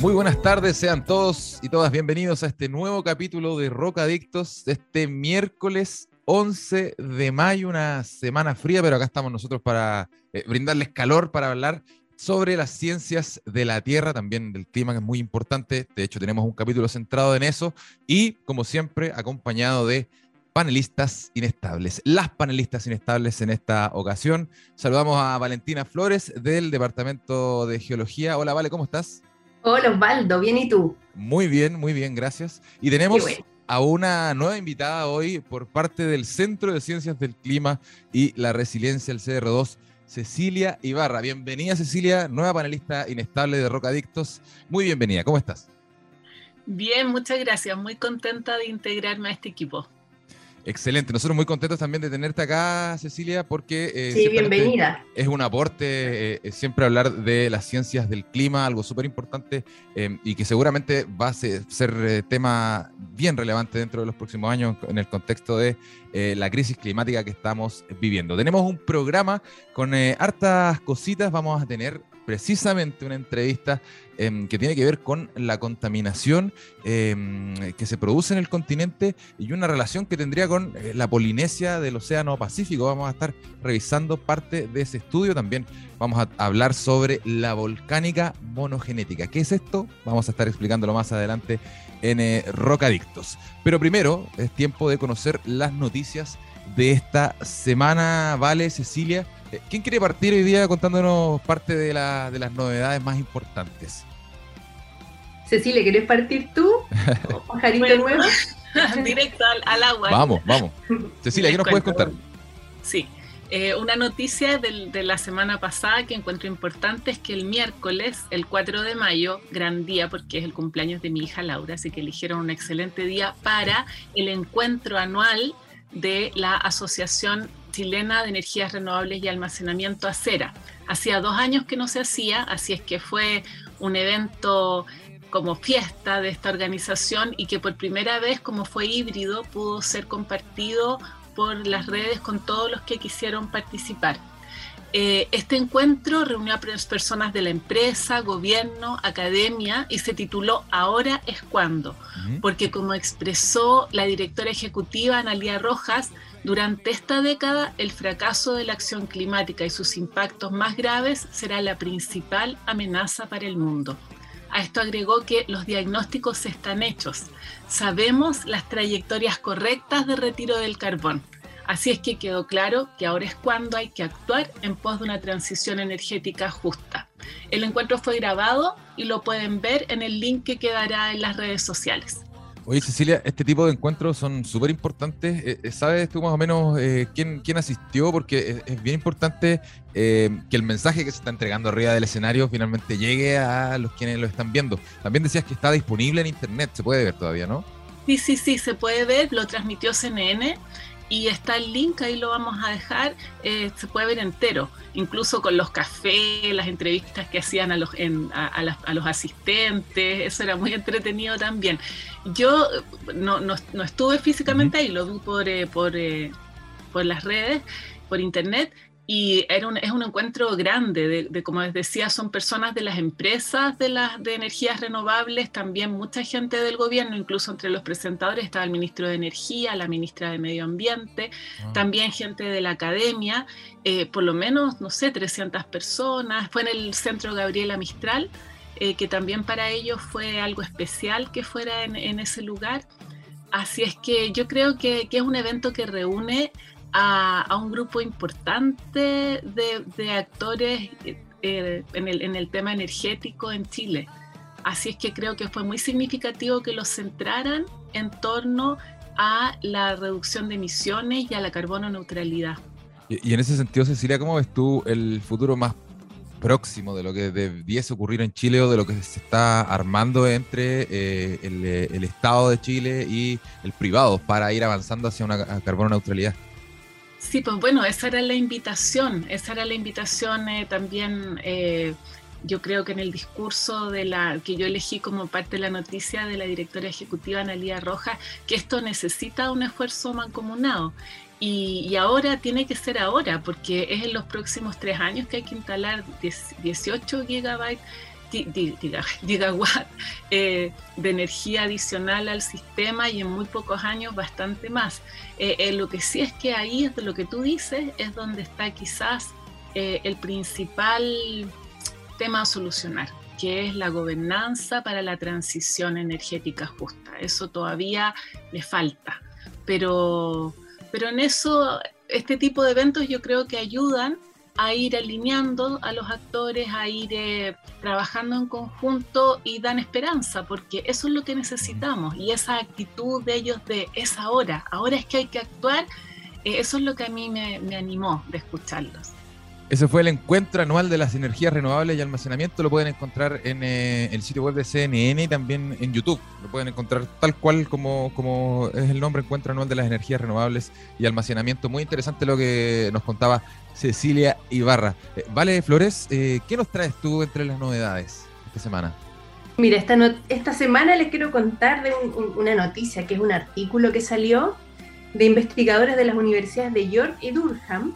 Muy buenas tardes, sean todos y todas bienvenidos a este nuevo capítulo de Rocadictos de este miércoles 11 de mayo, una semana fría, pero acá estamos nosotros para eh, brindarles calor, para hablar sobre las ciencias de la Tierra, también del clima, que es muy importante. De hecho, tenemos un capítulo centrado en eso y, como siempre, acompañado de panelistas inestables. Las panelistas inestables en esta ocasión. Saludamos a Valentina Flores del Departamento de Geología. Hola, Vale, ¿cómo estás? Hola, Osvaldo, ¿bien y tú? Muy bien, muy bien, gracias. Y tenemos a una nueva invitada hoy por parte del Centro de Ciencias del Clima y la Resiliencia, el CR2, Cecilia Ibarra. Bienvenida, Cecilia, nueva panelista inestable de Rocadictos. Muy bienvenida, ¿cómo estás? Bien, muchas gracias. Muy contenta de integrarme a este equipo. Excelente, nosotros muy contentos también de tenerte acá, Cecilia, porque eh, sí, bienvenida. es un aporte eh, siempre hablar de las ciencias del clima, algo súper importante eh, y que seguramente va a ser, tema bien relevante dentro de los próximos años en el contexto de la crisis climática que estamos viviendo. Tenemos un programa con hartas cositas, vamos a tener precisamente una entrevista em, que tiene que ver con la contaminación em, que se produce en el continente y una relación que tendría con eh, la Polinesia del Océano Pacífico. Vamos a estar revisando parte de ese estudio. También vamos a hablar sobre la volcánica monogenética. ¿Qué es esto? Vamos a estar explicándolo más adelante en eh, Rocadictos. Pero primero es tiempo de conocer las noticias de esta semana. Vale, Cecilia. Eh, ¿Quién quiere partir hoy día contándonos parte de, de las novedades más importantes? Cecilia, ¿querés partir tú? ¿Pajarito nuevo? Directo al, agua. Vamos, vamos. Cecilia, ¿qué nos puedes contar? Sí, eh, una noticia de la semana pasada que encuentro importante es que el miércoles, el 4 de mayo, gran día porque es el cumpleaños de mi hija Laura, así que eligieron un excelente día para el encuentro anual de la Asociación Chilena de Energías Renovables y Almacenamiento Acera. Hacía dos años que no se hacía, así es que fue un evento como fiesta de esta organización y que por primera vez, como fue híbrido, pudo ser compartido por las redes con todos los que quisieron participar. Eh, este encuentro reunió a personas de la empresa, gobierno, academia y se tituló Ahora es cuando, porque como expresó la directora ejecutiva Analia Rojas, durante esta década, el fracaso de la acción climática y sus impactos más graves será la principal amenaza para el mundo. A esto agregó que los diagnósticos están hechos. Sabemos las trayectorias correctas de retiro del carbón. Así es que quedó claro que ahora es cuando hay que actuar en pos de una transición energética justa. El encuentro fue grabado y lo pueden ver en el link que quedará en las redes sociales. Oye, Cecilia, este tipo de encuentros son súper importantes. Eh, eh, ¿Sabes tú más o menos eh, quién, quién, asistió? Porque es, bien importante que el mensaje que se está entregando arriba del escenario finalmente llegue a los quienes lo están viendo. También decías que está disponible en internet, se puede ver todavía, ¿no? Sí, sí, sí, se puede ver, lo transmitió CNN y está el link, ahí lo vamos a dejar, eh, se puede ver entero, incluso con los cafés, las entrevistas que hacían a los, a, los asistentes, eso era muy entretenido también. Yo no, no, estuve físicamente ahí, lo vi por, eh, por, eh, por las redes, por internet, y era un, es un encuentro grande, de, como les decía, son personas de las empresas de, las, de energías renovables, también mucha gente del gobierno, incluso entre los presentadores estaba el ministro de Energía, la ministra de Medio Ambiente, ah. también gente de la academia, eh, por lo menos, no sé, 300 personas, fue en el Centro Gabriela Mistral, eh, que también para ellos fue algo especial que fuera en, en ese lugar. Así es que yo creo que, que es un evento que reúne a, un grupo importante de, actores eh, en, el, en el tema energético en Chile. Así es que creo que fue muy significativo que los centraran en torno a la reducción de emisiones y a la carbono neutralidad. Y, en ese sentido, Cecilia, ¿cómo ves tú el futuro más próximo, de lo que debiese ocurrir en Chile o de lo que se está armando entre eh, eh, el, Estado de Chile y el privado para ir avanzando hacia una carbono neutralidad. Sí, pues bueno, esa era la invitación, esa era la invitación también yo creo que en el discurso de la que yo elegí como parte de la noticia de la directora ejecutiva Analia Rojas, que esto necesita un esfuerzo mancomunado. Y, ahora tiene que ser ahora, porque es en los próximos tres años que hay que instalar 18 gigabytes gigawatt eh, de energía adicional al sistema y en muy pocos años bastante más. Eh, eh, lo que sí es que ahí es de lo que tú dices, es donde está quizás el principal tema a solucionar, que es la gobernanza para la transición energética justa. Eso todavía le falta, pero, pero en eso este tipo de eventos yo creo que ayudan a ir alineando a los actores, a ir eh, trabajando en conjunto y dan esperanza, porque eso es lo que necesitamos y esa actitud de ellos de es ahora, ahora es que hay que actuar, eh, eso es lo que a mí me, me animó de escucharlos. Ese fue el encuentro anual de las energías renovables y almacenamiento. Lo pueden encontrar en eh, el sitio web de CNN y también en YouTube. Lo pueden encontrar tal cual como, como es el nombre, Encuentro Anual de las Energías Renovables y Almacenamiento. Muy interesante lo que nos contaba Cecilia Ibarra. Eh, vale, Flores, eh, ¿qué nos traes tú entre las novedades esta semana? Mira, esta, esta semana les quiero contar de una noticia, que es un artículo que salió de investigadores de las universidades de York y Durham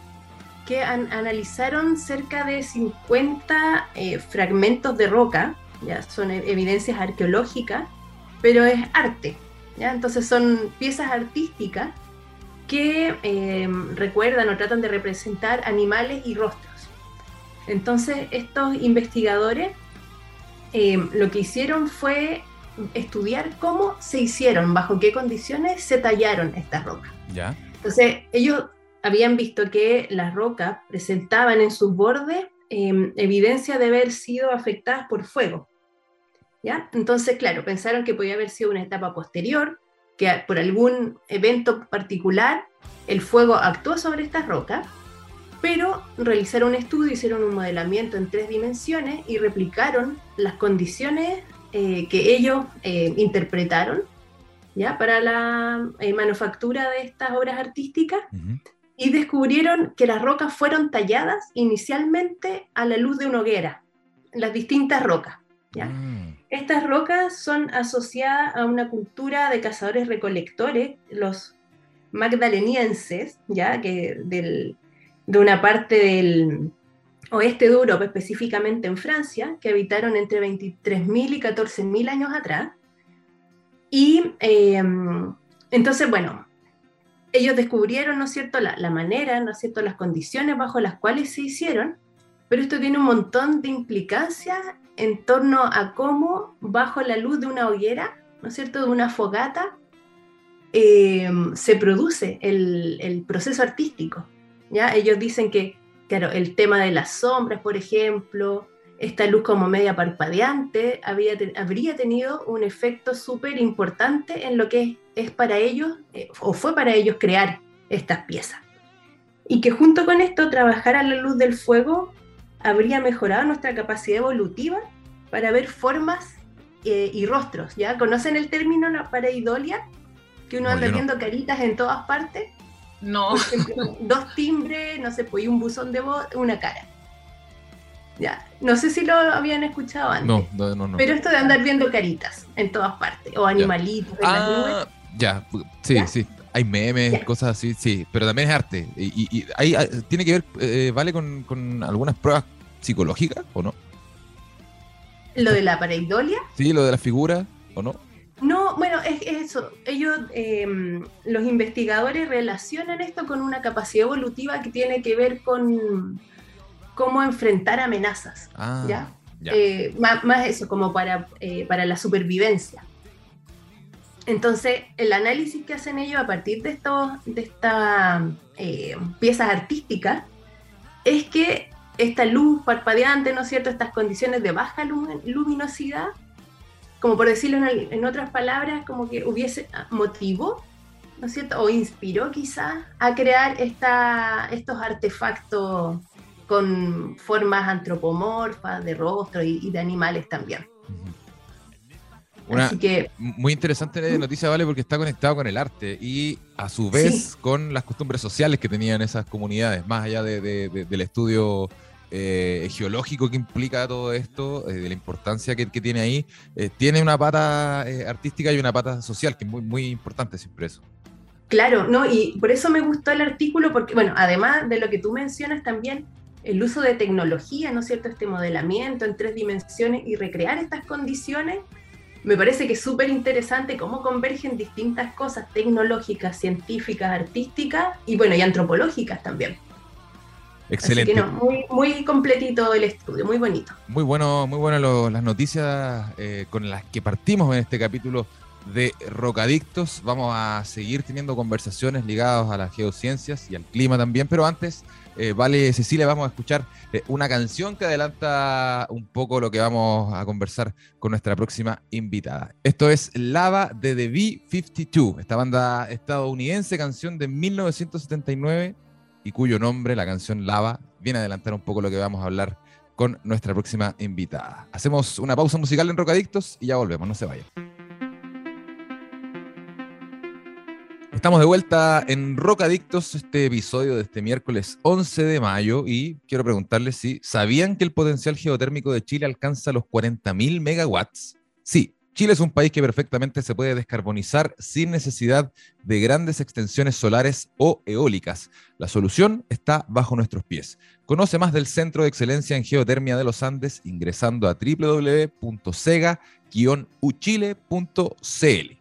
que analizaron cerca de 50 eh, fragmentos de roca, ya son e-, evidencias arqueológicas, pero es arte, ¿ya? entonces son piezas artísticas que em, recuerdan o tratan de representar animales y rostros. Entonces estos investigadores em, lo que hicieron fue estudiar cómo se hicieron, bajo qué condiciones se tallaron estas rocas. ¿Ya? Entonces ellos habían visto que las rocas presentaban en sus bordes em, evidencia de haber sido afectadas por fuego. ¿ya? Entonces, claro, pensaron que podía haber sido una etapa posterior, que por algún evento particular el fuego actuó sobre estas rocas, pero realizaron un estudio, hicieron un modelamiento en tres dimensiones y replicaron las condiciones eh, que ellos eh, interpretaron ¿ya? para la eh, manufactura de estas obras artísticas y descubrieron que las rocas fueron talladas inicialmente a la luz de una hoguera, las distintas rocas. ¿ya? Mm. Estas rocas son asociadas a una cultura de cazadores recolectores, los magdalenienses, ya que de una parte del oeste de Europa, específicamente en Francia, que habitaron entre 23.000 y 14.000 años atrás. Y eh, entonces, bueno, ellos descubrieron, ¿no es cierto?, la, manera, ¿no es cierto?, las condiciones bajo las cuales se hicieron, pero esto tiene un montón de implicancias en torno a cómo bajo la luz de una hoguera, ¿no es cierto?, de una fogata, em, se produce el, el, proceso artístico. ¿ya? Ellos dicen que, claro, el tema de las sombras, por ejemplo, esta luz como media parpadeante había, habría tenido un efecto súper importante en lo que es, para ellos, eh, o fue para ellos crear estas piezas. Y que junto con esto, trabajar a la luz del fuego habría mejorado nuestra capacidad evolutiva para ver formas eh, y rostros. ¿Ya conocen el término la pareidolia? Que uno anda viendo caritas en todas partes. No. dos timbres, no sé, pues un buzón de voz, una cara. Ya, no sé si lo habían escuchado antes. No, no, no. Pero esto de andar viendo caritas en todas partes, o animalitos en ah, Ya, sí, sí. Hay memes, cosas así, sí, pero también es arte. Y, hay, tiene que ver, eh, ¿vale? Con, con, algunas pruebas psicológicas, ¿o no? ¿Lo de la pareidolia? Sí, lo de la figura, ¿o no? No, bueno, es, eso. Ellos, em, los investigadores relacionan esto con una capacidad evolutiva que tiene que ver con cómo enfrentar amenazas, ah, ¿ya? Eh, más, eso, como para, eh, para la supervivencia. Entonces, el análisis que hacen ellos a partir de, estos, de estas eh, piezas artísticas es que esta luz parpadeante, ¿no es cierto?, estas condiciones de baja luminosidad, como por decirlo en, otras palabras, como que hubiese ah, motivo, ¿no es cierto?, o inspiró quizás a crear esta, estos artefactos con formas antropomorfas de rostro y, de animales también. Así que, muy interesante la noticia, Vale, porque está conectado con el arte y a su vez con las costumbres sociales que tenían esas comunidades, más allá del estudio eh, geológico que implica todo esto, eh, de la importancia que, tiene ahí, eh, tiene una pata artística y una pata social, que es muy, muy importante siempre eso. Claro, no, y por eso me gustó el artículo, porque, bueno, además de lo que tú mencionas también, el uso de tecnología, ¿no es cierto? Este modelamiento en tres dimensiones y recrear estas condiciones, me parece que es súper interesante cómo convergen distintas cosas tecnológicas, científicas, artísticas y, bueno, y antropológicas también. Excelente. Así que muy, muy completito el estudio, muy bonito. Muy bueno, muy buenas las noticias eh, con las que partimos en este capítulo de Rocadictos. Vamos a seguir teniendo conversaciones ligadas a las geociencias y al clima también, pero antes, eh, vale Cecilia, vamos a escuchar eh, una canción que adelanta un poco lo que vamos a conversar con nuestra próxima invitada. Esto es Lava de The B-52, esta banda estadounidense, canción de 1979 y cuyo nombre, la canción Lava, viene a adelantar un poco lo que vamos a hablar con nuestra próxima invitada. Hacemos una pausa musical en Rocadictos y ya volvemos, no se vayan. Estamos de vuelta en Rocadictos, este episodio de este miércoles 11 de mayo, y quiero preguntarles si sabían que el potencial geotérmico de Chile alcanza los 40.000 megawatts. Sí, Chile es un país que perfectamente se puede descarbonizar sin necesidad de grandes extensiones solares o eólicas. La solución está bajo nuestros pies. Conoce más del Centro de Excelencia en Geotermia de los Andes ingresando a www.sega-uchile.cl.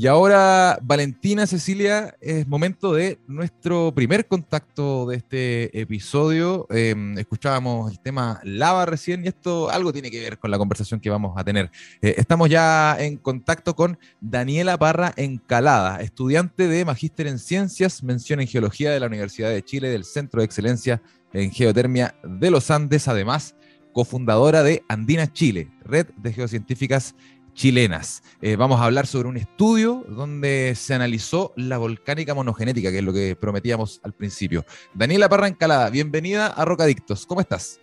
Y ahora, Valentina, Cecilia, es momento de nuestro primer contacto de este episodio. Em, escuchábamos el tema lava recién y esto algo tiene que ver con la conversación que vamos a tener. Eh, estamos ya en contacto con Daniela Parra Encalada, estudiante de Magíster en Ciencias, mención en Geología de la Universidad de Chile del Centro de Excelencia en Geotermia de los Andes, además cofundadora de Andina Chile, red de geocientíficas chilenas. Eh, vamos a hablar sobre un estudio donde se analizó la volcánica monogenética, que es lo que prometíamos al principio. Daniela Parra Encalada, bienvenida a Rocadictos. ¿Cómo estás?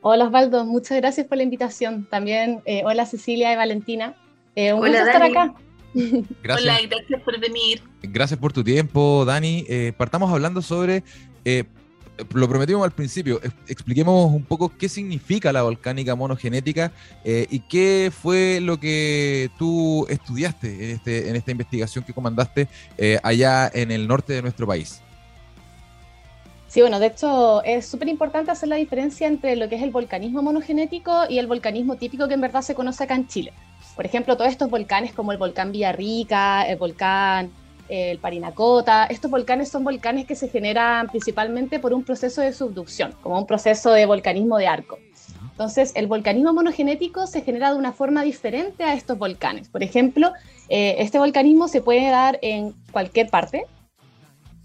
Hola Osvaldo, muchas gracias por la invitación. También eh, hola Cecilia y Valentina. Eh, un gusto estar acá. Gracias. Hola, gracias por venir. Gracias por tu tiempo, Dani. partamos hablando sobre lo prometimos al principio, expliquemos un poco qué significa la volcánica monogenética eh, y qué fue lo que tú estudiaste en, este, esta investigación que comandaste eh, allá en el norte de nuestro país. Sí, bueno, de hecho es súper importante hacer la diferencia entre lo que es el volcanismo monogenético y el volcanismo típico que en verdad se conoce acá en Chile. Por ejemplo, todos estos volcanes como el volcán Villarrica, el volcán el Parinacota. Estos volcanes son volcanes que se generan principalmente por un proceso de subducción, como un proceso de volcanismo de arco. Entonces, el volcanismo monogenético se genera de una forma diferente a estos volcanes. Por ejemplo, eh, este volcanismo se puede dar en cualquier parte.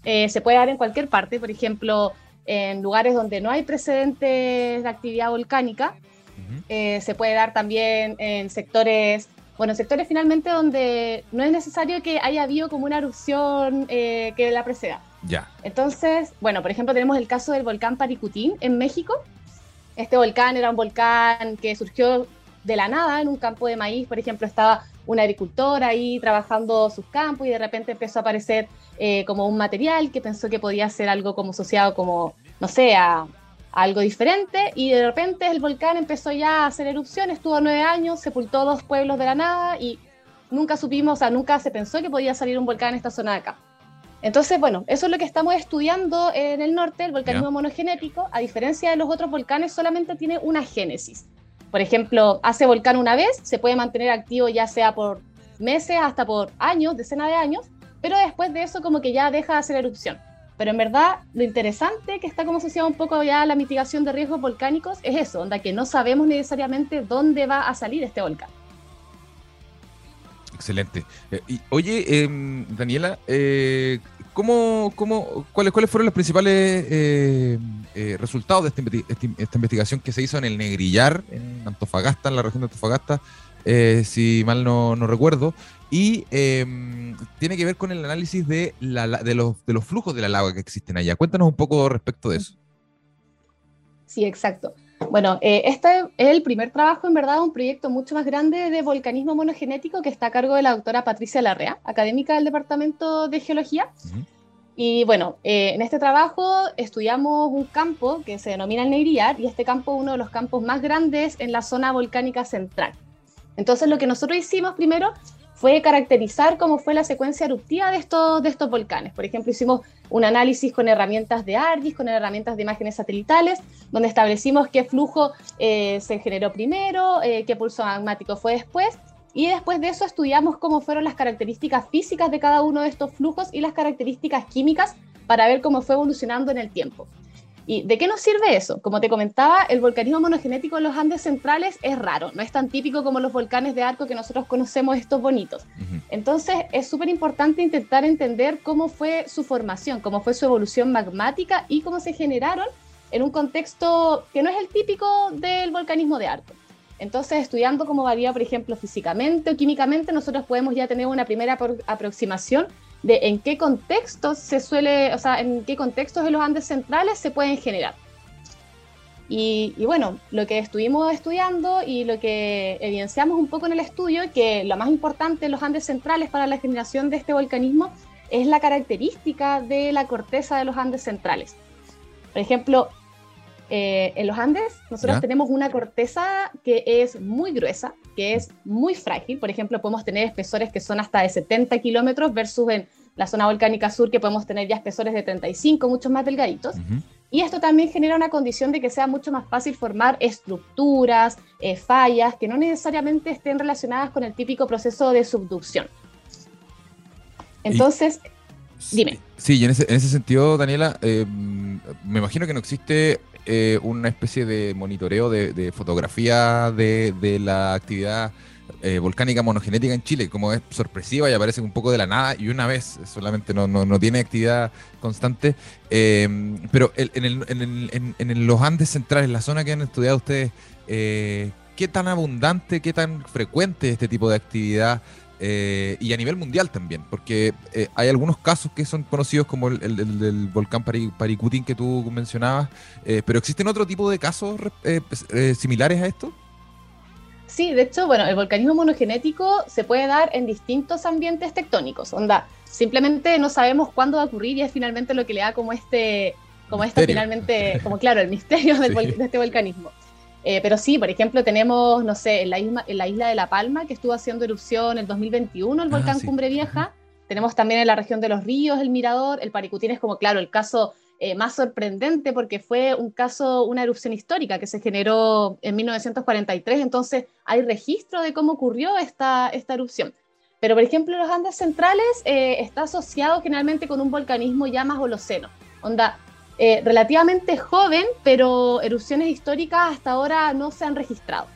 Eh, se puede dar en cualquier parte, por ejemplo, en lugares donde no hay precedentes de actividad volcánica. Eh, se puede dar también en sectores bueno, sectores finalmente donde no es necesario que haya habido como una erupción eh, que la preceda. Ya. Entonces, bueno, por ejemplo, tenemos el caso del volcán Paricutín en México. Este volcán era un volcán que surgió de la nada en un campo de maíz. Por ejemplo, estaba un agricultor ahí trabajando sus campos y de repente empezó a aparecer eh, como un material que pensó que podía ser algo como asociado como, no sé, a algo diferente y de repente el volcán empezó ya a hacer erupción, estuvo nueve años, sepultó dos pueblos de la nada y nunca supimos, o sea, nunca se pensó que podía salir un volcán en esta zona de acá. Entonces, bueno, eso es lo que estamos estudiando en el norte, el volcanismo monogenético, a diferencia de los otros volcanes, solamente tiene una génesis. Por ejemplo, hace volcán una vez, se puede mantener activo ya sea por meses hasta por años, decenas de años, pero después de eso como que ya deja de hacer erupción. Pero en verdad, lo interesante que está como asociado un poco ya a la mitigación de riesgos volcánicos es eso, onda que no sabemos necesariamente dónde va a salir este volcán. Excelente. Eh, oye, em, Daniela, eh, ¿cómo, cómo, cuáles, ¿cuáles fueron los principales eh, resultados de esta, esta, investigación que se hizo en el Negrillar, en Antofagasta, en la región de Antofagasta, eh, si mal no, recuerdo, y em, tiene que ver con el análisis de, de, los, de los flujos de la lava que existen allá. Cuéntanos un poco respecto de eso. Sí, exacto. Bueno, eh, este es el primer trabajo, en verdad, un proyecto mucho más grande de volcanismo monogenético que está a cargo de la doctora Patricia Larrea, académica del Departamento de Geología. Y bueno, eh, en este trabajo estudiamos un campo que se denomina el Negriar y este campo es uno de los campos más grandes en la zona volcánica central. Entonces lo que nosotros hicimos primero fue caracterizar cómo fue la secuencia eruptiva de estos, volcanes. Por ejemplo, hicimos un análisis con herramientas de ARGIS, con herramientas de imágenes satelitales, donde establecimos qué flujo eh, se generó primero, eh, qué pulso magmático fue después, y después de eso estudiamos cómo fueron las características físicas de cada uno de estos flujos y las características químicas para ver cómo fue evolucionando en el tiempo. ¿Y de qué nos sirve eso? Como te comentaba, el volcanismo monogenético en los Andes centrales es raro, no es tan típico como los volcanes de arco que nosotros conocemos, estos bonitos. Entonces, es súper importante intentar entender cómo fue su formación, cómo fue su evolución magmática y cómo se generaron en un contexto que no es el típico del volcanismo de arco. Entonces, estudiando cómo varía, por ejemplo, físicamente o químicamente, nosotros podemos ya tener una primera aproximación de en qué contextos se suele, o sea, en qué contextos de los Andes centrales se pueden generar. Y, bueno, lo que estuvimos estudiando y lo que evidenciamos un poco en el estudio, que lo más importante en los Andes centrales para la generación de este volcanismo es la característica de la corteza de los Andes centrales. Por ejemplo, eh, en los Andes nosotros tenemos una corteza que es muy gruesa, que es muy frágil. Por ejemplo, podemos tener espesores que son hasta de 70 kilómetros versus en la zona volcánica sur que podemos tener ya espesores de 35, muchos más delgaditos. Y esto también genera una condición de que sea mucho más fácil formar estructuras, eh, fallas, que no necesariamente estén relacionadas con el típico proceso de subducción. Entonces, dime. Sí, y en ese, sentido, Daniela, eh, me imagino que no existe eh, una especie de monitoreo de, fotografía de, la actividad eh, volcánica monogenética en Chile, como es sorpresiva y aparece un poco de la nada y una vez, solamente no, no, tiene actividad constante. Eh, pero en, los Andes centrales, la zona que han estudiado ustedes, ¿qué tan abundante, qué tan frecuente es este tipo de actividad? Eh, y a nivel mundial también, porque eh, hay algunos casos que son conocidos como el, del volcán Paricutín que tú mencionabas, eh, pero ¿existen otro tipo de casos pues, similares a esto? Sí, de hecho, bueno, el volcanismo monogenético se puede dar en distintos ambientes tectónicos, onda, simplemente no sabemos cuándo va a ocurrir y es finalmente lo que le da como este, como esta finalmente, como claro, el misterio de este volcanismo. Eh, pero sí, por ejemplo, tenemos, no sé, en la, isla, en la isla de La Palma, que estuvo haciendo erupción en el 2021, el ah, volcán Cumbre Vieja. Tenemos también en la región de los ríos el Mirador. El Paricutín es como, claro, el caso eh, más sorprendente porque fue un caso, una erupción histórica que se generó en 1943. Entonces, hay registro de cómo ocurrió esta, esta erupción. Pero, por ejemplo, los Andes centrales eh, está asociado generalmente con un volcanismo ya más holoceno. Onda, eh, relativamente joven, pero erupciones históricas hasta ahora no se han registrado.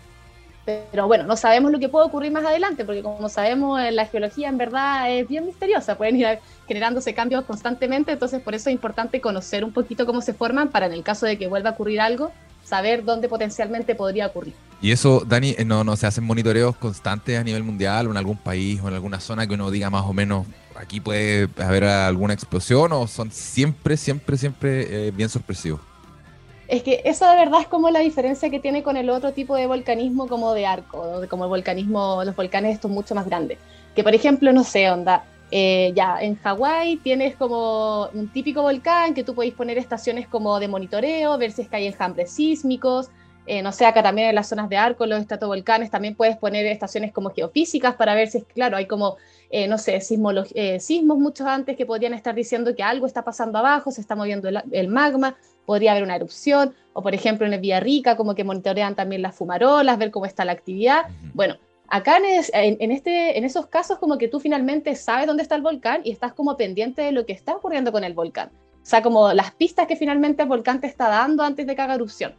Pero bueno, no sabemos lo que puede ocurrir más adelante, porque como sabemos, la geología en verdad es bien misteriosa, pueden ir generándose cambios constantemente, entonces por eso es importante conocer un poquito cómo se forman para en el caso de que vuelva a ocurrir algo, saber dónde potencialmente podría ocurrir. Y eso, Dani, eh, no, no se hacen monitoreos constantes a nivel mundial o en algún país o en alguna zona que uno diga más o menos aquí puede haber alguna explosión o son siempre, siempre, siempre eh, bien sorpresivos? Es que eso de verdad es como la diferencia que tiene con el otro tipo de volcanismo como de arco, como el volcanismo, los volcanes estos mucho más grandes. Que por ejemplo, no sé, onda, eh, ya en Hawái tienes como un típico volcán que tú podéis poner estaciones como de monitoreo, ver si es que hay enjambres sísmicos, eh, no sé, acá también en las zonas de arco, los estratovolcanes, también puedes poner estaciones como geofísicas para ver si es, claro, hay como, eh, no sé, eh, sismos muchos antes que podrían estar diciendo que algo está pasando abajo, se está moviendo el, magma, podría haber una erupción, o por ejemplo en el Villarrica, como que monitorean también las fumarolas, ver cómo está la actividad. Bueno, acá en, este, en esos casos como que tú finalmente sabes dónde está el volcán y estás como pendiente de lo que está ocurriendo con el volcán. O sea, como las pistas que finalmente el volcán te está dando antes de que haga erupción.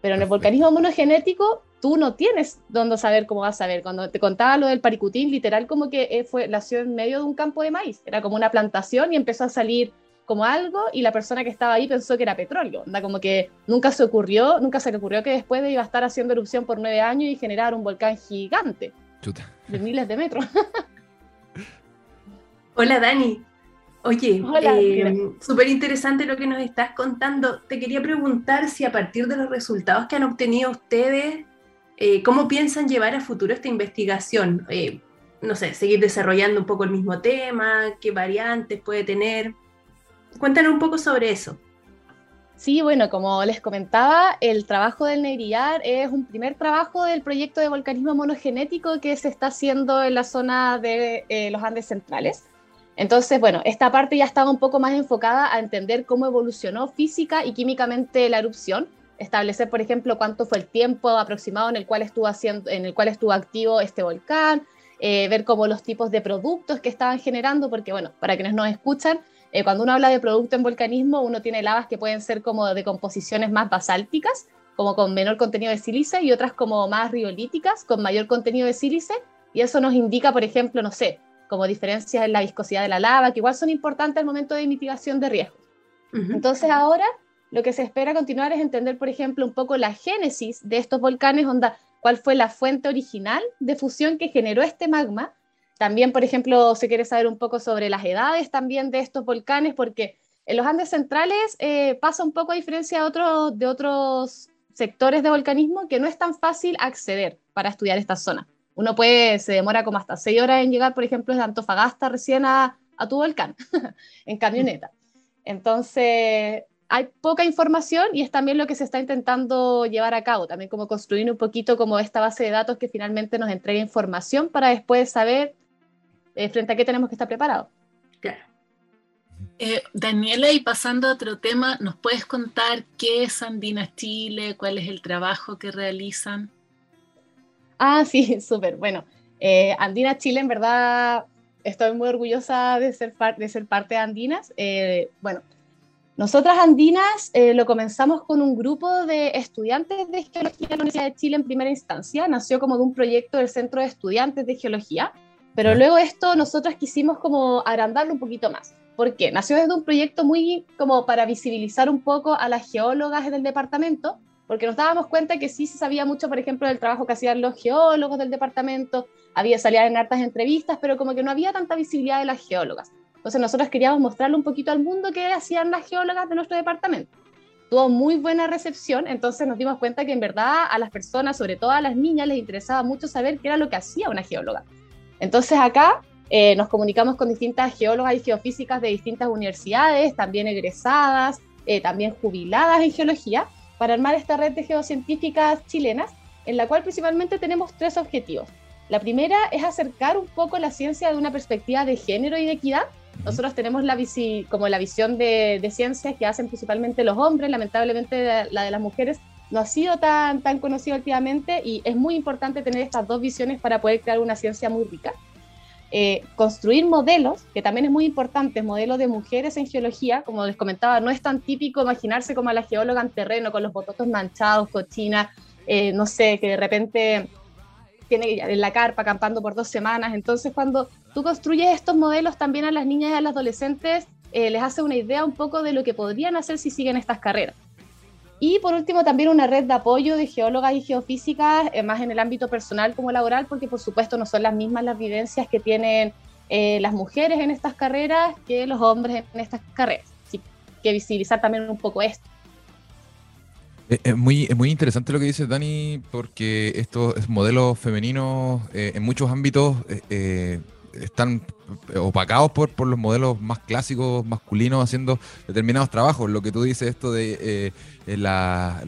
Pero en el volcanismo monogenético, tú no tienes dónde saber cómo vas a ver. Cuando te contaba lo del paricutín, literal como que eh, fue, nació en medio de un campo de maíz. Era como una plantación y empezó a salir como algo y la persona que estaba ahí pensó que era petróleo. Anda como que nunca se ocurrió, nunca se le ocurrió que después iba a estar haciendo erupción por nueve años y generar un volcán gigante. de miles de metros. Hola Dani. Oye, eh, súper interesante lo que nos estás contando. Te quería preguntar si a partir de los resultados que han obtenido ustedes, eh, ¿cómo piensan llevar a futuro esta investigación? Eh, no sé, seguir desarrollando un poco el mismo tema, qué variantes puede tener. Cuéntanos un poco sobre eso. Sí, bueno, como les comentaba, el trabajo del Negrillar es un primer trabajo del proyecto de volcanismo monogenético que se está haciendo en la zona de los Andes centrales. Entonces, bueno, esta parte ya estaba un poco más enfocada a entender cómo evolucionó física y químicamente la erupción, establecer, por ejemplo, cuánto fue el tiempo aproximado en el cual estuvo, haciendo, en el cual estuvo activo este volcán, eh, ver cómo los tipos de productos que estaban generando, porque, bueno, para quienes nos escuchan, eh, cuando uno habla de producto en volcanismo, uno tiene lavas que pueden ser como de composiciones más basálticas, como con menor contenido de sílice, y otras como más riolíticas, con mayor contenido de sílice, y eso nos indica, por ejemplo, no sé, como diferencias en la viscosidad de la lava, que igual son importantes al momento de mitigación de riesgos. Entonces ahora lo que se espera continuar es entender, por ejemplo, un poco la génesis de estos volcanes, onda, cuál fue la fuente original de fusión que generó este magma. También, por ejemplo, se quiere saber un poco sobre las edades también de estos volcanes, porque en los Andes centrales eh, pasa un poco a diferencia de, de otros sectores de volcanismo que no es tan fácil acceder para estudiar esta zona. Uno puede, se demora como hasta seis horas en llegar, por ejemplo, de Antofagasta recién a, tu volcán, en camioneta. Entonces, hay poca información y es también lo que se está intentando llevar a cabo, también como construir un poquito como esta base de datos que finalmente nos entregue información para después saber eh, frente a qué tenemos que estar preparados. Claro. Eh, Daniela, y pasando a otro tema, ¿nos puedes contar qué es Andinas Chile? ¿Cuál es el trabajo que realizan? Ah, sí, súper. Bueno, eh, Andina Chile, en verdad, estoy muy orgullosa de ser, de ser parte de Andinas. Eh, bueno, nosotras Andinas eh, lo comenzamos con un grupo de estudiantes de geología de la Universidad de Chile en primera instancia. Nació como de un proyecto del Centro de Estudiantes de Geología, pero luego esto nosotras quisimos como agrandarlo un poquito más. ¿Por qué? Nació desde un proyecto muy como para visibilizar un poco a las geólogas del departamento, porque nos dábamos cuenta que sí se sabía mucho, por ejemplo, del trabajo que hacían los geólogos del departamento, había salido en hartas entrevistas, pero como que no había tanta visibilidad de las geólogas. Entonces nosotros queríamos mostrarle un poquito al mundo qué hacían las geólogas de nuestro departamento. Tuvo muy buena recepción, entonces nos dimos cuenta que en verdad a las personas, sobre todo a las niñas, les interesaba mucho saber qué era lo que hacía una geóloga. Entonces acá eh, nos comunicamos con distintas geólogas y geofísicas de distintas universidades, también egresadas, eh, también jubiladas en geología, para armar esta red de geocientíficas chilenas, en la cual principalmente tenemos tres objetivos. La primera es acercar un poco la ciencia de una perspectiva de género y de equidad. Nosotros tenemos la como la visión de, ciencias que hacen principalmente los hombres, lamentablemente la de las mujeres no ha sido tan, tan conocida últimamente y es muy importante tener estas dos visiones para poder crear una ciencia muy rica. Eh, construir modelos, que también es muy importante, modelos de mujeres en geología, como les comentaba, no es tan típico imaginarse como a la geóloga en terreno con los bototos manchados, cochina, eh, no sé, que de repente tiene en la carpa acampando por dos semanas. Entonces, cuando tú construyes estos modelos también a las niñas y a los adolescentes, eh, les hace una idea un poco de lo que podrían hacer si siguen estas carreras. Y por último, también una red de apoyo de geólogas y geofísicas, eh, más en el ámbito personal como laboral, porque por supuesto no son las mismas las vivencias que tienen eh, las mujeres en estas carreras que los hombres en estas carreras. Así que visibilizar también un poco esto. Eh, es muy, es muy interesante lo que dice Dani, porque estos modelos femeninos en muchos ámbitos están opacados por, por los modelos más clásicos masculinos haciendo determinados trabajos. Lo que tú dices, esto de eh, eh, las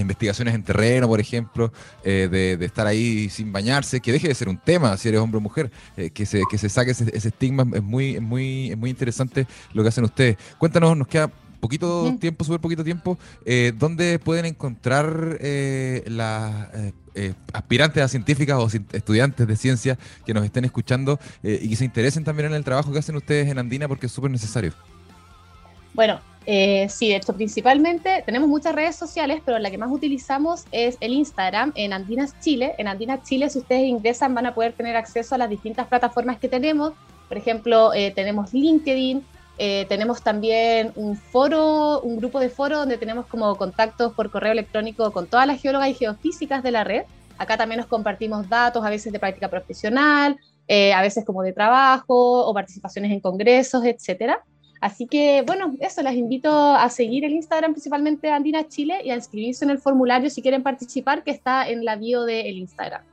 investigaciones en terreno, por ejemplo, eh, de, estar ahí sin bañarse, que deje de ser un tema si eres hombre o mujer, que, se, que se saque ese, estigma, es muy, es, muy, es muy interesante lo que hacen ustedes. Cuéntanos, nos queda poquito tiempo, súper poquito tiempo, eh, ¿dónde pueden encontrar eh, las eh, aspirantes a científicas o estudiantes de ciencia que nos estén escuchando y que se interesen también en el trabajo que hacen ustedes en Andina porque es súper necesario? Bueno, sí, de hecho, principalmente tenemos muchas redes sociales, pero la que más utilizamos es el Instagram en Andinas Chile. En Andinas Chile, si ustedes ingresan, van a poder tener acceso a las distintas plataformas que tenemos. Por ejemplo, tenemos LinkedIn, eh, tenemos también un foro, un grupo de foro donde tenemos como contactos por correo electrónico con todas las geólogas y geofísicas de la red. Acá también nos compartimos datos, a veces de práctica profesional, eh, a veces como de trabajo o participaciones en congresos, etcétera. Así que, bueno, eso, les invito a seguir el Instagram principalmente Andina Chile y a inscribirse en el formulario si quieren participar, que está en la bio del Instagram.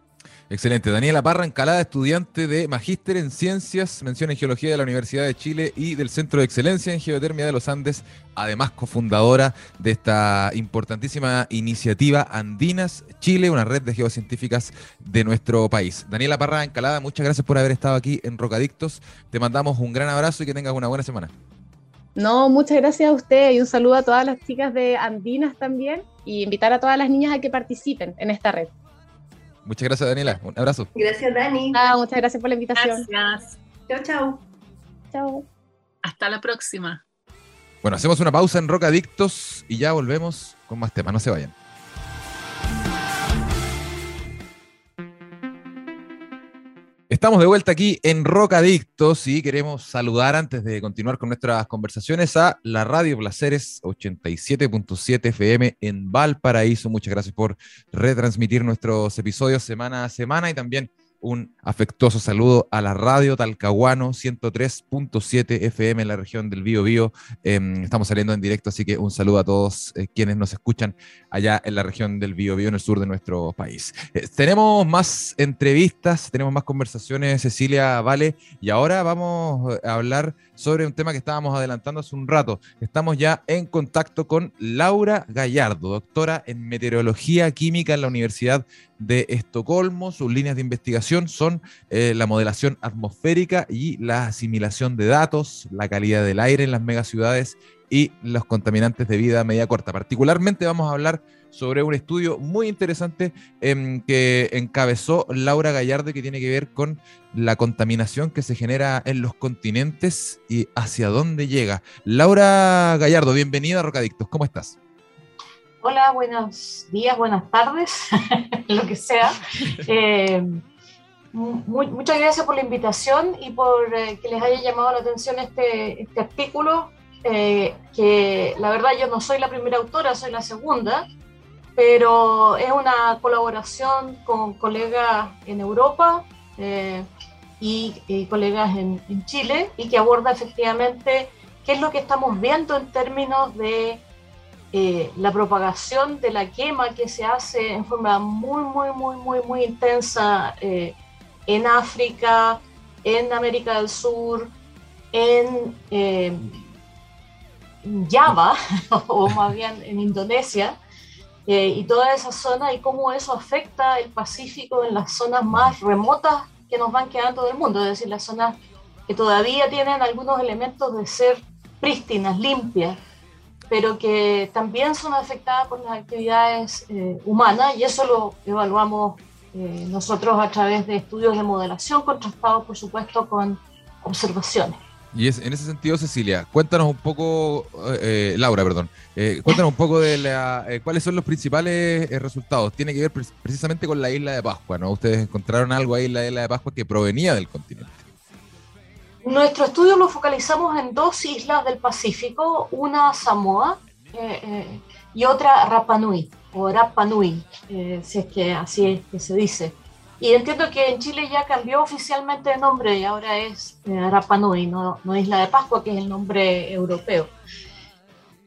Excelente. Daniela Parra Encalada, estudiante de Magíster en Ciencias, mención en Geología de la Universidad de Chile y del Centro de Excelencia en Geotermia de los Andes, además cofundadora de esta importantísima iniciativa Andinas Chile, una red de geocientíficas de nuestro país. Daniela Parra Encalada, muchas gracias por haber estado aquí en Rocadictos. Te mandamos un gran abrazo y que tengas una buena semana. No, muchas gracias a usted y un saludo a todas las chicas de Andinas también y invitar a todas las niñas a que participen en esta red. Muchas gracias, Daniela. Un abrazo. Gracias, Dani. Ah, muchas gracias por la invitación. Gracias. Chao, chao. Chao. Hasta la próxima. Bueno, hacemos una pausa en Rock Adictos y ya volvemos con más temas. No se vayan. Estamos de vuelta aquí en Rocadictos y queremos saludar antes de continuar con nuestras conversaciones a la Radio Placeres 87.7 FM en Valparaíso. Muchas gracias por retransmitir nuestros episodios semana a semana y también un afectuoso saludo a la radio Talcahuano 103.7 FM en la región del Bío Bío. Em, estamos saliendo en directo, así que un saludo a todos eh, quienes nos escuchan allá en la región del Bío Bío, en el sur de nuestro país. Eh, tenemos más entrevistas, tenemos más conversaciones, Cecilia Vale, y ahora vamos a hablar sobre un tema que estábamos adelantando hace un rato. Estamos ya en contacto con Laura Gallardo, doctora en meteorología química en la Universidad de Estocolmo. Sus líneas de investigación son eh, la modelación atmosférica y la asimilación de datos, la calidad del aire en las megaciudades y los contaminantes de vida media corta. Particularmente vamos a hablar sobre un estudio muy interesante em, que encabezó Laura Gallardo que tiene que ver con la contaminación que se genera en los continentes y hacia dónde llega. Laura Gallardo, bienvenida a Rocadictos, ¿cómo estás? Hola, buenos días, buenas tardes, lo que sea. Eh, muchas gracias por la invitación y por eh, que les haya llamado la atención este, este artículo, eh, que la verdad yo no soy la primera autora, soy la segunda, pero es una colaboración con colegas en Europa y, colegas en, Chile y que aborda efectivamente qué es lo que estamos viendo en términos de eh, la propagación de la quema que se hace en forma muy, muy, muy, muy, muy intensa eh, en África, en América del Sur, en Java, o más bien en Indonesia, eh, y toda esa zona y cómo eso afecta el Pacífico en las zonas más remotas que nos van quedando del mundo, es decir, las zonas que todavía tienen algunos elementos de ser prístinas, limpias, pero que también son afectadas por las actividades eh, humanas y eso lo evaluamos eh, nosotros a través de estudios de modelación contrastados, por supuesto, con observaciones. Y es, en ese sentido, Cecilia, cuéntanos un poco, eh, Laura, perdón, eh, cuéntanos un poco de la, eh, cuáles son los principales resultados. Tiene que ver precisamente con la isla de Pascua, ¿no? Ustedes encontraron algo ahí en la isla de Pascua que provenía del continente. Nuestro estudio lo focalizamos en dos islas del Pacífico, una Samoa y otra Rapa Nui, o Rapa Nui, si es que así es que se dice. Y entiendo que en Chile ya cambió oficialmente de nombre y ahora es eh, Rapa Nui, no, no Isla de Pascua, que es el nombre europeo.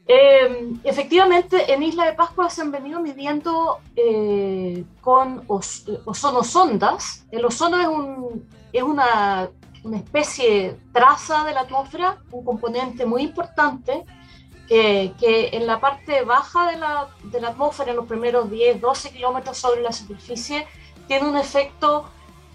Eh, efectivamente, en Isla de Pascua se han venido midiendo eh, con os, ozonosondas. El ozono es, un, es una, una, especie traza de la atmósfera, un componente muy importante que, que en la parte baja de la, de la atmósfera, en los primeros 10, 12 kilómetros sobre la superficie, tiene un efecto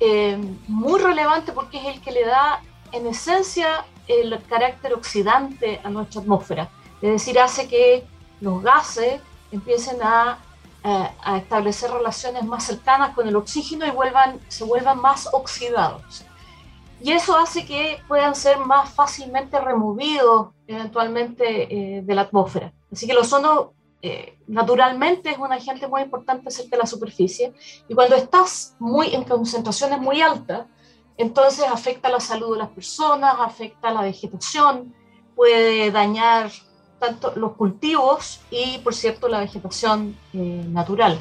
eh, muy relevante porque es el que le da en esencia el carácter oxidante a nuestra atmósfera. Es decir, hace que los gases empiecen a, eh, a, establecer relaciones más cercanas con el oxígeno y vuelvan, se vuelvan más oxidados. Y eso hace que puedan ser más fácilmente removidos eventualmente eh, de la atmósfera. Así que el ozono eh, naturalmente es un agente muy importante cerca de la superficie y cuando estás muy en concentraciones muy altas, entonces afecta la salud de las personas, afecta la vegetación, puede dañar tanto los cultivos y, por cierto, la vegetación eh, natural.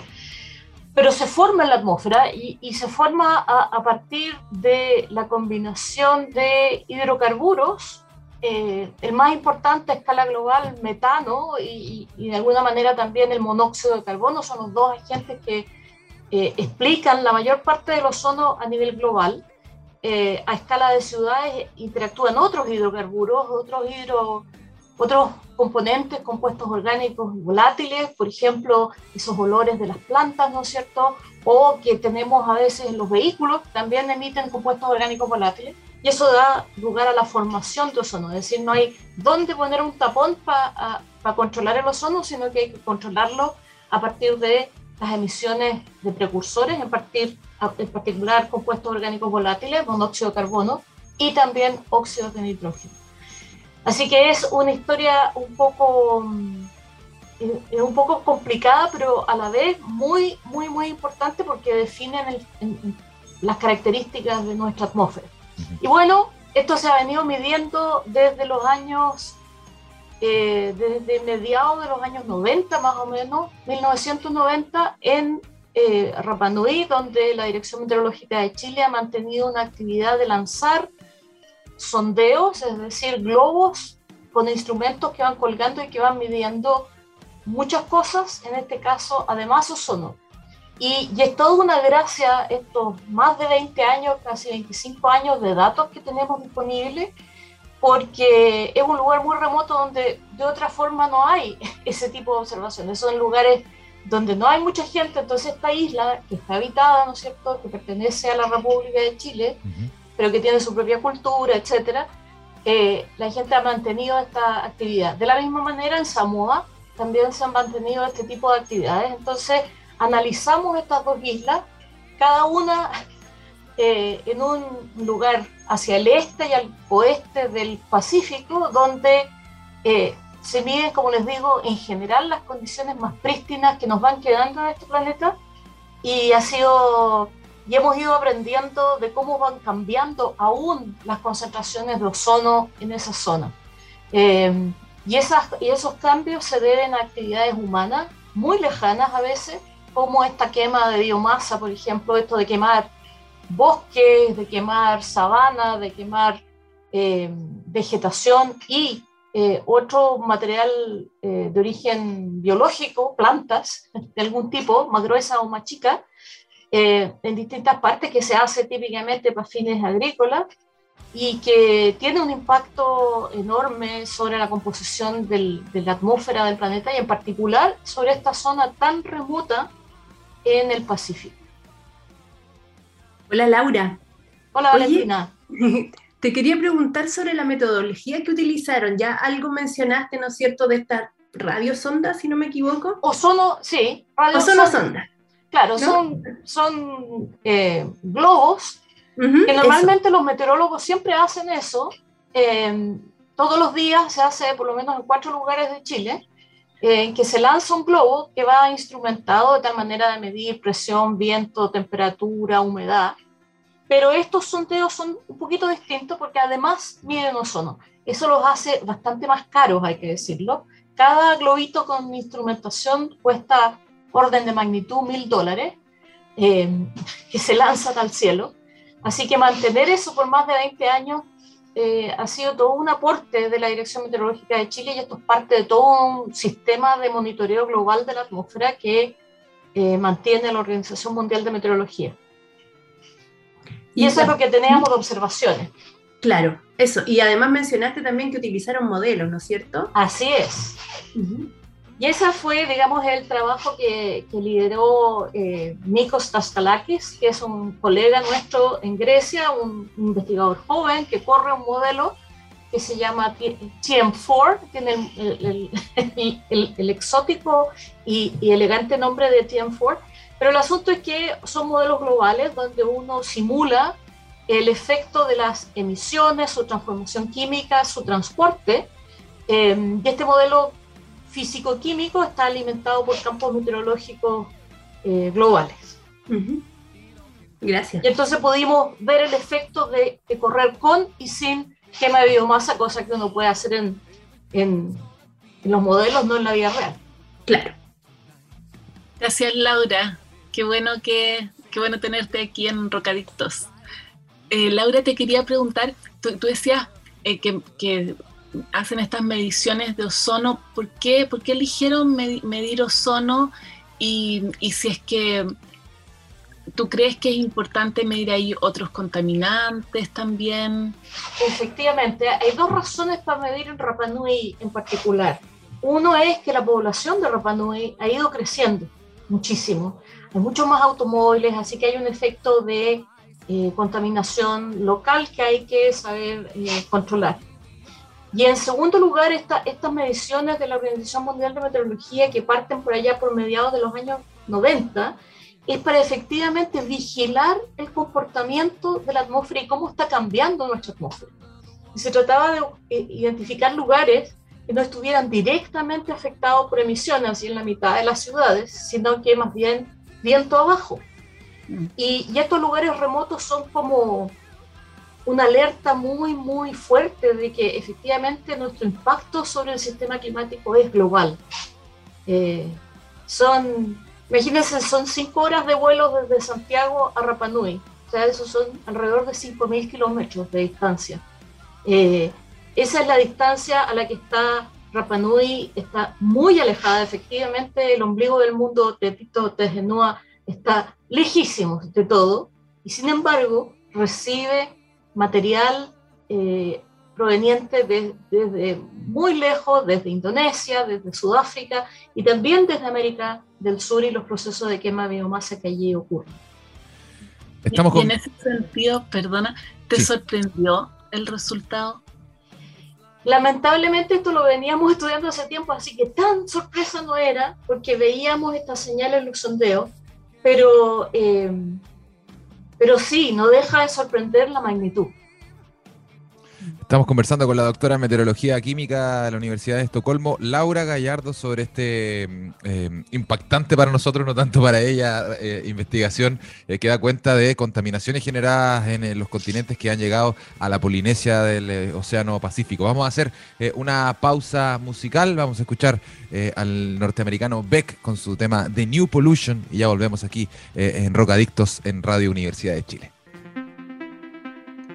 Pero se forma en la atmósfera y, se forma a, partir de la combinación de hidrocarburos, eh, el más importante a escala global, metano, y, de alguna manera también el monóxido de carbono, son los dos agentes que eh, explican la mayor parte del ozono a nivel global. Eh, a escala de ciudades interactúan otros hidrocarburos, otros hidro, otros componentes, compuestos orgánicos volátiles, por ejemplo, esos olores de las plantas, ¿no es cierto? O que tenemos a veces en los vehículos, también emiten compuestos orgánicos volátiles. Y eso da lugar a la formación de ozono, es decir, no hay dónde poner un tapón para controlar el ozono, sino que hay que controlarlo a partir de las emisiones de precursores, en, en particular compuestos orgánicos volátiles, monóxido de carbono y también óxido de nitrógeno. Así que es una historia un poco, mm, un poco complicada, pero a la vez muy, muy, muy importante porque define las características de nuestra atmósfera. Y bueno, esto se ha venido midiendo desde los años, eh, desde mediados de los años 90 más o menos, 1990, en eh, Rapa Nui, donde la Dirección Meteorológica de Chile ha mantenido una actividad de lanzar sondeos, es decir, globos con instrumentos que van colgando y que van midiendo muchas cosas, en este caso además ozono. Y, y es toda una gracia estos más de 20 años, casi 25 años de datos que tenemos disponibles, porque es un lugar muy remoto donde de otra forma no hay ese tipo de observaciones. Son lugares donde no hay mucha gente, entonces esta isla, que está habitada, ¿no es cierto?, que pertenece a la República de Chile, pero que tiene su propia cultura, etcétera, eh, la gente ha mantenido esta actividad. De la misma manera, en Samoa también se han mantenido este tipo de actividades. Entonces, analizamos estas dos islas, cada una eh, en un lugar hacia el este y al oeste del Pacífico, donde eh, se miden, como les digo, en general las condiciones más prístinas que nos van quedando en este planeta. Y ha sido y hemos ido aprendiendo de cómo van cambiando aún las concentraciones de ozono en esa zona. Eh, y, esas, y esos cambios se deben a actividades humanas muy lejanas a veces, como esta quema de biomasa, por ejemplo, esto de quemar bosques, de quemar sabana, de quemar eh, vegetación y eh, otro material de origen biológico, plantas de algún tipo, más gruesa o más chica, eh, en distintas partes que se hace típicamente para fines agrícolas y que tiene un impacto enorme sobre la composición de la atmósfera del planeta y en particular sobre esta zona tan remota en el Pacífico. Hola Laura. Hola Valentina. Te quería preguntar sobre la metodología que utilizaron. Ya algo mencionaste, ¿no es cierto?, de esta radiosonda, si no me equivoco. Ozono, sí. Ozono sonda. Claro, son, son eh, globos que normalmente los meteorólogos siempre hacen eso. Eh, todos los días se hace, por lo menos en cuatro lugares de Chile, en que se lanza un globo que va instrumentado de tal manera de medir presión, viento, temperatura, humedad. Pero estos sondeos son un poquito distintos porque además miden ozono. Eso los hace bastante más caros, hay que decirlo. Cada globito con instrumentación cuesta orden de magnitud mil dólares, eh, que se lanzan al cielo. Así que mantener eso por más de 20 años eh, ha sido todo un aporte de la Dirección Meteorológica de Chile y esto es parte de todo un sistema de monitoreo global de la atmósfera que eh, mantiene la Organización Mundial de Meteorología. Y, eso es lo que teníamos de observaciones. Claro, eso. Y además mencionaste también que utilizaron modelos, ¿no es cierto? Así es. Y ese fue, digamos, el trabajo que, lideró eh, Nikos Daskalakis, que es un colega nuestro en Grecia, un, investigador joven que corre un modelo que se llama TM4, tiene el, el, exótico y, y, elegante nombre de TM4, pero el asunto es que son modelos globales donde uno simula el efecto de las emisiones, su transformación química, su transporte, eh, y este modelo físico-químico está alimentado por campos meteorológicos eh, globales. Gracias. Y entonces pudimos ver el efecto de, correr con y sin quema de biomasa, cosa que uno puede hacer en, en, los modelos, no en la vida real. Claro. Gracias, Laura. qué bueno que qué bueno tenerte aquí en Rocadictos. Eh, Laura, te quería preguntar, tú, decías eh, que, hacen estas mediciones de ozono, ¿por qué, por qué eligieron medir ozono? Y, si es que tú crees que es importante medir ahí otros contaminantes también. Efectivamente, hay dos razones para medir en Rapa Nui en particular. Uno es que la población de Rapa Nui ha ido creciendo muchísimo. Hay muchos más automóviles, así que hay un efecto de eh, contaminación local que hay que saber eh, controlar. Y en segundo lugar, esta, estas mediciones de la Organización Mundial de Meteorología que parten por allá por mediados de los años 90, es para efectivamente vigilar el comportamiento de la atmósfera y cómo está cambiando nuestra atmósfera. Y se trataba de eh, identificar lugares que no estuvieran directamente afectados por emisiones, así en la mitad de las ciudades, sino que más bien viento abajo. Mm. Y, y, estos lugares remotos son como una alerta muy, muy fuerte de que efectivamente nuestro impacto sobre el sistema climático es global. Eh, son, imagínense, son cinco horas de vuelo desde Santiago a Rapanui. O sea, eso son alrededor de 5.000 kilómetros de distancia. Eh, esa es la distancia a la que está Rapa Nui, está muy alejada, efectivamente, el ombligo del mundo, Tepito, Tejenua, está lejísimo de todo, y sin embargo recibe material eh, proveniente desde muy lejos, desde Indonesia, desde Sudáfrica y también desde América del Sur y los procesos de quema de biomasa que allí ocurren. Estamos y, en ese sentido, perdona, ¿te sorprendió el resultado? Lamentablemente esto lo veníamos estudiando hace tiempo, así que tan sorpresa no era, porque veíamos estas señales en los sondeos, pero, eh, pero sí, no deja de sorprender la magnitud. Estamos conversando con la doctora en Meteorología Química de la Universidad de Estocolmo, Laura Gallardo, sobre este mm, eh, impactante para nosotros, no tanto para ella, eh, investigación eh, que da cuenta de contaminaciones generadas en los continentes que han llegado a la Polinesia del Océano Pacífico. Vamos a hacer una pausa musical, vamos a escuchar al norteamericano Beck con su tema The New Pollution y ya volvemos aquí en Rocadictos en Radio Universidad de Chile.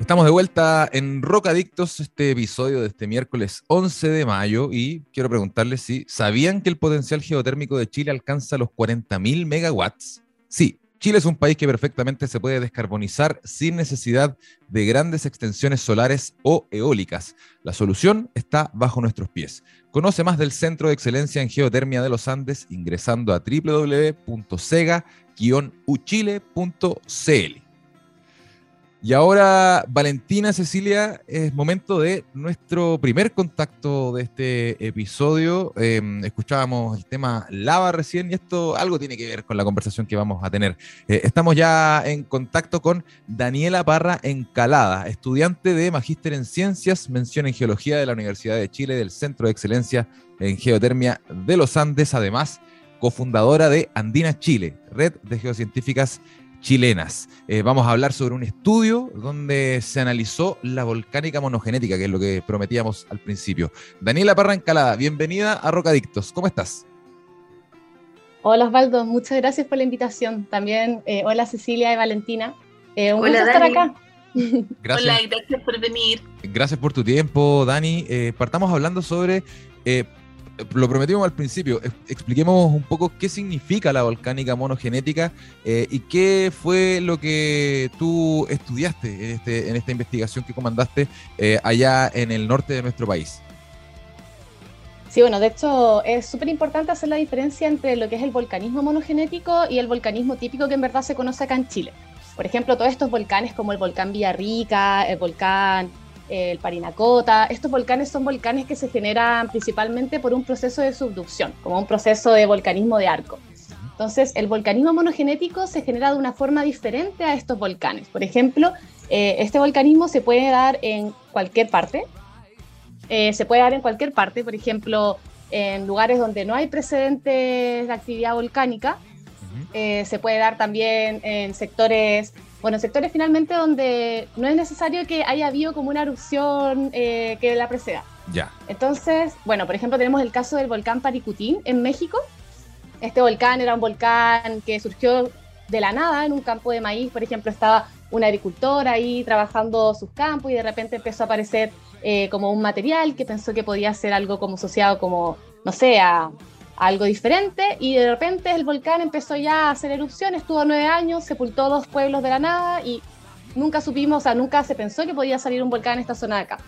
Estamos de vuelta en Rocadictos, este episodio de este miércoles 11 de mayo, y quiero preguntarles si sabían que el potencial geotérmico de Chile alcanza los 40.000 megawatts. Sí, Chile es un país que perfectamente se puede descarbonizar sin necesidad de grandes extensiones solares o eólicas. La solución está bajo nuestros pies. Conoce más del Centro de Excelencia en Geotermia de los Andes ingresando a www.sega-uchile.cl. Y ahora, Valentina, Cecilia, es momento de nuestro primer contacto de este episodio. Em, escuchábamos el tema lava recién y esto algo tiene que ver con la conversación que vamos a tener. Eh, estamos ya en contacto con Daniela Parra Encalada, estudiante de Magíster en Ciencias, mención en Geología de la Universidad de Chile, del Centro de Excelencia en Geotermia de los Andes, además cofundadora de Andina Chile, red de geocientíficas chilenas. Eh, vamos a hablar sobre un estudio donde se analizó la volcánica monogenética, que es lo que prometíamos al principio. Daniela Parra Encalada, bienvenida a Rocadictos. ¿Cómo estás? Hola Osvaldo, muchas gracias por la invitación. También eh, hola Cecilia y Valentina. Eh, un gusto estar acá. Gracias. Hola, gracias por venir. Gracias por tu tiempo, Dani. partamos hablando sobre lo prometimos al principio, expliquemos un poco qué significa la volcánica monogenética eh, y qué fue lo que tú estudiaste en, este, esta investigación que comandaste eh, allá en el norte de nuestro país. Sí, bueno, de hecho es súper importante hacer la diferencia entre lo que es el volcanismo monogenético y el volcanismo típico que en verdad se conoce acá en Chile. Por ejemplo, todos estos volcanes como el volcán Villarrica, el volcán el Parinacota. Estos volcanes son volcanes que se generan principalmente por un proceso de subducción, como un proceso de volcanismo de arco. Entonces, el volcanismo monogenético se genera de una forma diferente a estos volcanes. Por ejemplo, eh, este volcanismo se puede dar en cualquier parte. Eh, se puede dar en cualquier parte, por ejemplo, en lugares donde no hay precedentes de actividad volcánica. Eh, se puede dar también en sectores bueno, sectores finalmente donde no es necesario que haya habido como una erupción eh, que la preceda. Ya. Entonces, bueno, por ejemplo, tenemos el caso del volcán Paricutín en México. Este volcán era un volcán que surgió de la nada en un campo de maíz, por ejemplo, estaba una agricultora ahí trabajando sus campos y de repente empezó a aparecer eh, como un material que pensó que podía ser algo como asociado como, no sé, a, algo diferente y de repente el volcán empezó ya a hacer erupción, estuvo nueve años, sepultó dos pueblos de la nada y nunca supimos, o sea, nunca se pensó que podía salir un volcán en esta zona de acá.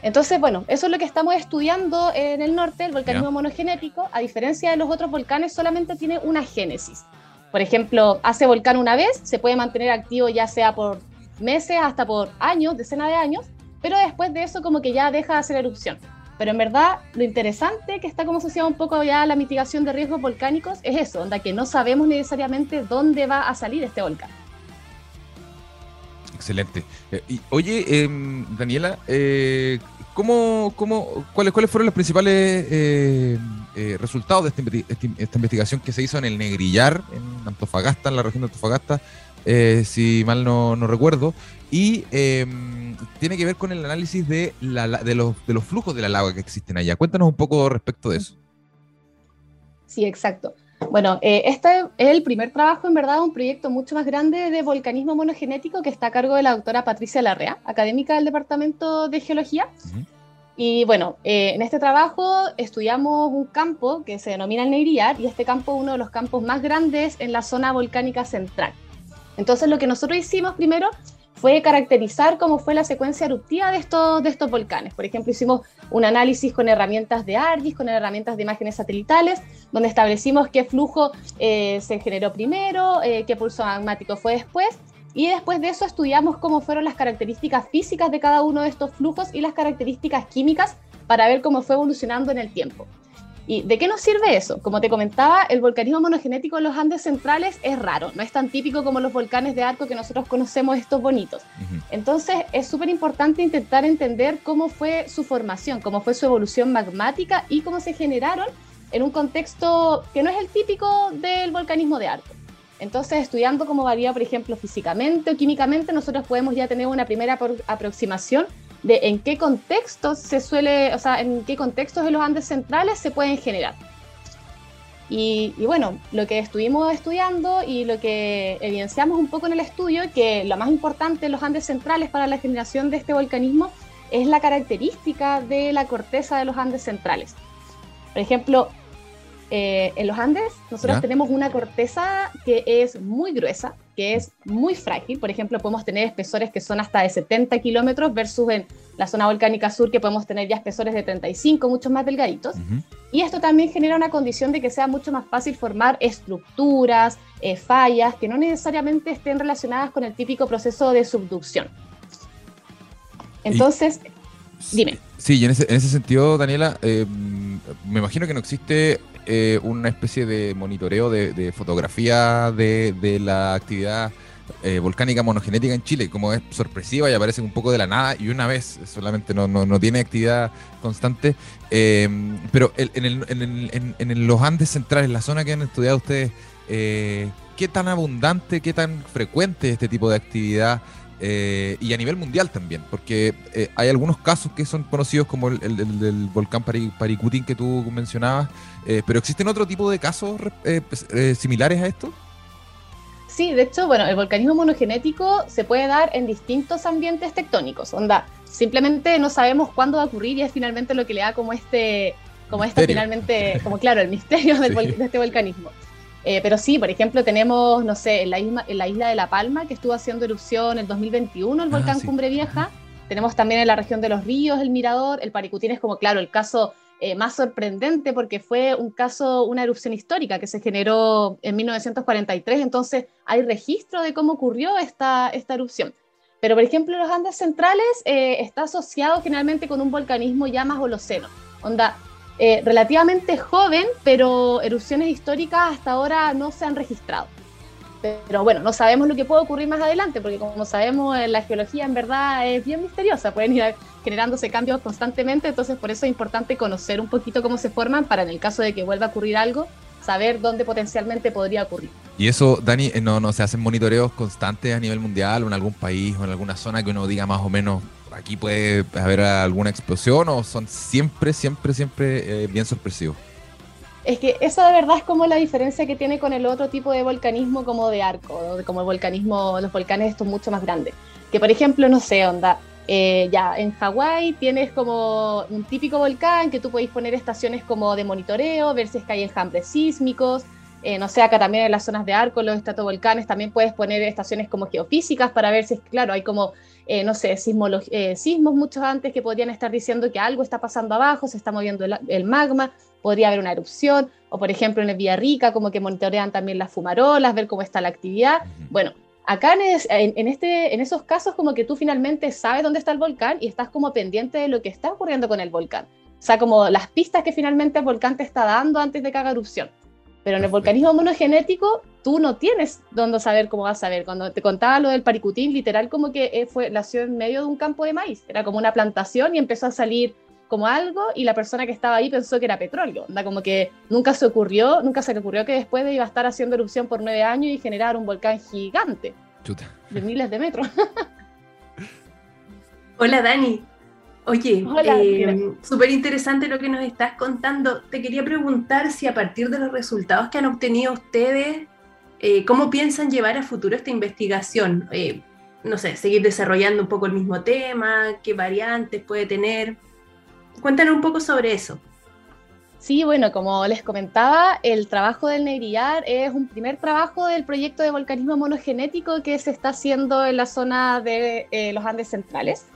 Entonces, bueno, eso es lo que estamos estudiando en el norte, el volcanismo monogenético, a diferencia de los otros volcanes, solamente tiene una génesis. Por ejemplo, hace volcán una vez, se puede mantener activo ya sea por meses hasta por años, decenas de años, pero después de eso como que ya deja de hacer erupción. Pero en verdad, lo interesante que está como asociado un poco ya a la mitigación de riesgos volcánicos es eso, onda que no sabemos necesariamente dónde va a salir este volcán. Excelente. Eh, y, oye, em, Daniela, eh, ¿cómo, cómo, cuáles, ¿cuáles fueron los principales eh, resultados de esta, esta, investigación que se hizo en el Negrillar, en Antofagasta, en la región de Antofagasta, si mal no, no recuerdo? Y em, tiene que ver con el análisis de, la, de, los, de los flujos de la lava que existen allá. Cuéntanos un poco respecto de eso. Sí, exacto. Bueno, eh, este es el primer trabajo, en verdad, un proyecto mucho más grande de volcanismo monogenético que está a cargo de la doctora Patricia Larrea, académica del Departamento de Geología. Y bueno, eh, en este trabajo estudiamos un campo que se denomina el Neiriar y este campo es uno de los campos más grandes en la zona volcánica central. Entonces lo que nosotros hicimos primero fue caracterizar cómo fue la secuencia eruptiva de estos, de volcanes. Por ejemplo, hicimos un análisis con herramientas de ARGIS, con herramientas de imágenes satelitales, donde establecimos qué flujo eh, se generó primero, eh, qué pulso magmático fue después, y después de eso estudiamos cómo fueron las características físicas de cada uno de estos flujos y las características químicas para ver cómo fue evolucionando en el tiempo. ¿Y de qué nos sirve eso? Como te comentaba, el volcanismo monogenético en los Andes centrales es raro, no es tan típico como los volcanes de arco que nosotros conocemos estos bonitos. Entonces es súper importante intentar entender cómo fue su formación, cómo fue su evolución magmática y cómo se generaron en un contexto que no es el típico del volcanismo de arco. Entonces, estudiando cómo varía, por ejemplo, físicamente o químicamente, nosotros podemos ya tener una primera aproximación de en qué contextos se suele, o sea, en qué contextos de los Andes centrales se pueden generar. Y, bueno, lo que estuvimos estudiando y lo que evidenciamos un poco en el estudio, que lo más importante en los Andes centrales para la generación de este volcanismo es la característica de la corteza de los Andes centrales. Por ejemplo, eh, en los Andes nosotros tenemos una corteza que es muy gruesa, que es muy frágil. Por ejemplo, podemos tener espesores que son hasta de 70 kilómetros versus en la zona volcánica sur que podemos tener ya espesores de 35, mucho más delgaditos. Y esto también genera una condición de que sea mucho más fácil formar estructuras, eh, fallas, que no necesariamente estén relacionadas con el típico proceso de subducción. Entonces, dime. Sí, y en ese, en ese sentido, Daniela, eh, me imagino que no existe eh, una especie de monitoreo de, fotografía de, la actividad eh, volcánica monogenética en Chile, como es sorpresiva y aparece un poco de la nada y una vez, solamente no, no, tiene actividad constante. Em, pero en, los Andes centrales, la zona que han estudiado ustedes, eh, ¿qué tan abundante, qué tan frecuente es este tipo de actividad? Eh, y a nivel mundial también, porque eh, hay algunos casos que son conocidos como el, del volcán Paricutín que tú mencionabas, eh, pero ¿existen otro tipo de casos pues, similares a esto? Sí, de hecho, bueno, el volcanismo monogenético se puede dar en distintos ambientes tectónicos, onda, simplemente no sabemos cuándo va a ocurrir y es finalmente lo que le da como este, como este finalmente, como claro, el misterio de este volcanismo. Eh, pero sí, por ejemplo, tenemos, no sé, en la, isla, en la isla de La Palma, que estuvo haciendo erupción en el 2021, el ah, volcán Cumbre Vieja. Tenemos también en la región de los ríos el Mirador. El Paricutín es como, claro, el caso eh, más sorprendente porque fue un caso, una erupción histórica que se generó en 1943. Entonces, hay registro de cómo ocurrió esta, esta erupción. Pero, por ejemplo, los Andes centrales eh, está asociado generalmente con un volcanismo ya más holoceno. Onda, eh, relativamente joven, pero erupciones históricas hasta ahora no se han registrado. Pero bueno, no sabemos lo que puede ocurrir más adelante, porque como sabemos, la geología en verdad es bien misteriosa, pueden ir generándose cambios constantemente, entonces por eso es importante conocer un poquito cómo se forman para en el caso de que vuelva a ocurrir algo, saber dónde potencialmente podría ocurrir. Y eso, Dani, eh, no, no se hacen monitoreos constantes a nivel mundial o en algún país o en alguna zona que uno diga más o menos aquí puede haber alguna explosión o son siempre, siempre, siempre eh, bien sorpresivos? Es que eso de verdad es como la diferencia que tiene con el otro tipo de volcanismo como de arco, como el volcanismo, los volcanes estos mucho más grandes. Que por ejemplo, no sé, onda, eh, ya en Hawái tienes como un típico volcán que tú podéis poner estaciones como de monitoreo, ver si es que hay enjambres sísmicos. Eh, no sé, acá también en las zonas de arco, los estratovolcanes, también puedes poner estaciones como geofísicas para ver si es, claro, hay como, eh, no sé, sismos muchos antes que podrían estar diciendo que algo está pasando abajo, se está moviendo el, magma, podría haber una erupción, o por ejemplo en el Villarrica, como que monitorean también las fumarolas, ver cómo está la actividad. Bueno, Acá en, este, en esos casos como que tú finalmente sabes dónde está el volcán y estás como pendiente de lo que está ocurriendo con el volcán. O sea, como las pistas que finalmente el volcán te está dando antes de que haga erupción. Pero en el volcanismo monogenético tú no tienes dónde saber cómo vas a ver. Cuando te contaba lo del paricutín, literal como que eh, fue, nació en medio de un campo de maíz. Era como una plantación y empezó a salir como algo y la persona que estaba ahí pensó que era petróleo. Onda, como que nunca se ocurrió, nunca se le ocurrió que después iba a estar haciendo erupción por nueve años y generar un volcán gigante. De miles de metros. Hola Dani. Oye, eh, súper interesante lo que nos estás contando. Te quería preguntar si a partir de los resultados que han obtenido ustedes, eh, ¿cómo piensan llevar a futuro esta investigación? Eh, no sé, seguir desarrollando un poco el mismo tema, qué variantes puede tener. Cuéntanos un poco sobre eso. Sí, bueno, como les comentaba, el trabajo del Negrillar es un primer trabajo del proyecto de volcanismo monogenético que se está haciendo en la zona de eh, los Andes centrales.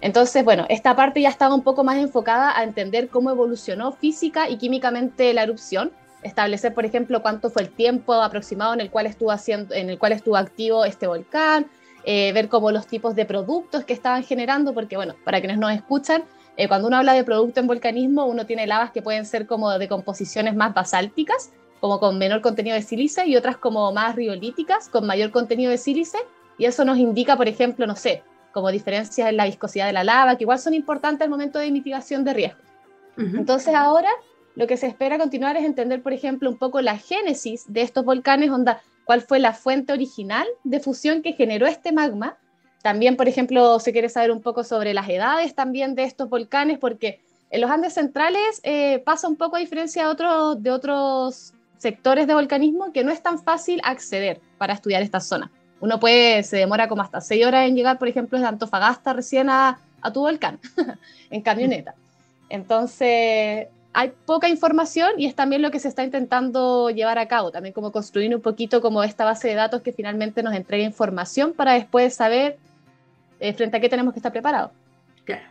Entonces, bueno, esta parte ya estaba un poco más enfocada a entender cómo evolucionó física y químicamente la erupción, establecer, por ejemplo, cuánto fue el tiempo aproximado en el cual estuvo, haciendo, en el cual estuvo activo este volcán, eh, ver cómo los tipos de productos que estaban generando, porque, bueno, para quienes nos escuchan, eh, cuando uno habla de producto en volcanismo, uno tiene lavas que pueden ser como de composiciones más basálticas, como con menor contenido de sílice, y otras como más riolíticas, con mayor contenido de sílice, y eso nos indica, por ejemplo, no sé, como diferencias en la viscosidad de la lava, que igual son importantes al momento de mitigación de riesgos. Entonces ahora lo que se espera continuar es entender, por ejemplo, un poco la génesis de estos volcanes, onda, cuál fue la fuente original de fusión que generó este magma, también, por ejemplo, se quiere saber un poco sobre las edades también de estos volcanes, porque en los Andes centrales eh, pasa un poco a diferencia de, otro, de otros sectores de volcanismo que no es tan fácil acceder para estudiar esta zona. Uno puede, se demora como hasta seis horas en llegar, por ejemplo, desde Antofagasta recién a, a tu volcán, en camioneta. Entonces, hay poca información y es también lo que se está intentando llevar a cabo, también como construir un poquito como esta base de datos que finalmente nos entrega información para después saber eh, frente a qué tenemos que estar preparados. Claro.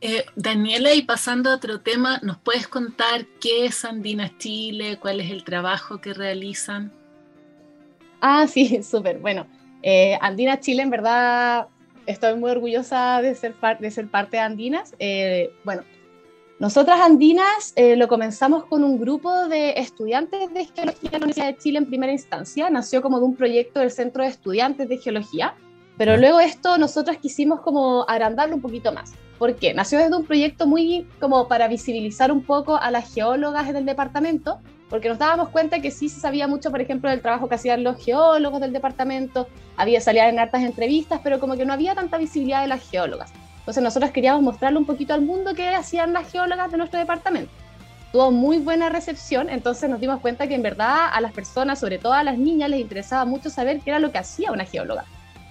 Eh, Daniela, y pasando a otro tema, ¿nos puedes contar qué es Andinas Chile? ¿Cuál es el trabajo que realizan? Ah, sí, súper. Bueno, eh, Andinas Chile, en verdad, estoy muy orgullosa de ser, de ser parte de Andinas. Eh, bueno, nosotras Andinas lo comenzamos con un grupo de estudiantes de geología de la Universidad de Chile en primera instancia. Nació como de un proyecto del Centro de Estudiantes de Geología pero luego esto nosotros quisimos como agrandarlo un poquito más. ¿Por qué? Nació desde un proyecto muy como para visibilizar un poco a las geólogas del departamento, porque nos dábamos cuenta que sí se sabía mucho, por ejemplo, del trabajo que hacían los geólogos del departamento, había salían en hartas entrevistas, pero como que no había tanta visibilidad de las geólogas. Entonces nosotros queríamos mostrarle un poquito al mundo qué hacían las geólogas de nuestro departamento. Tuvo muy buena recepción, entonces nos dimos cuenta que en verdad a las personas, sobre todo a las niñas, les interesaba mucho saber qué era lo que hacía una geóloga.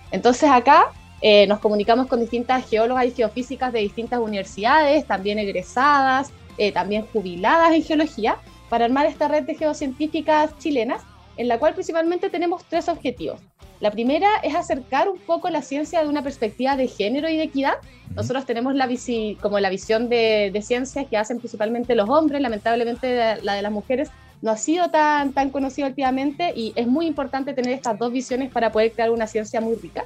Entonces acá eh, nos comunicamos con distintas geólogas y geofísicas de distintas universidades, también egresadas, eh, también jubiladas en geología, para armar esta red de geocientíficas chilenas, en la cual principalmente tenemos tres objetivos. La primera es acercar un poco la ciencia de una perspectiva de género y de equidad. Nosotros tenemos la como la visión de, de ciencias que hacen principalmente los hombres, lamentablemente la de las mujeres no ha sido tan, tan conocido últimamente y es muy importante tener estas dos visiones para poder crear una ciencia muy rica.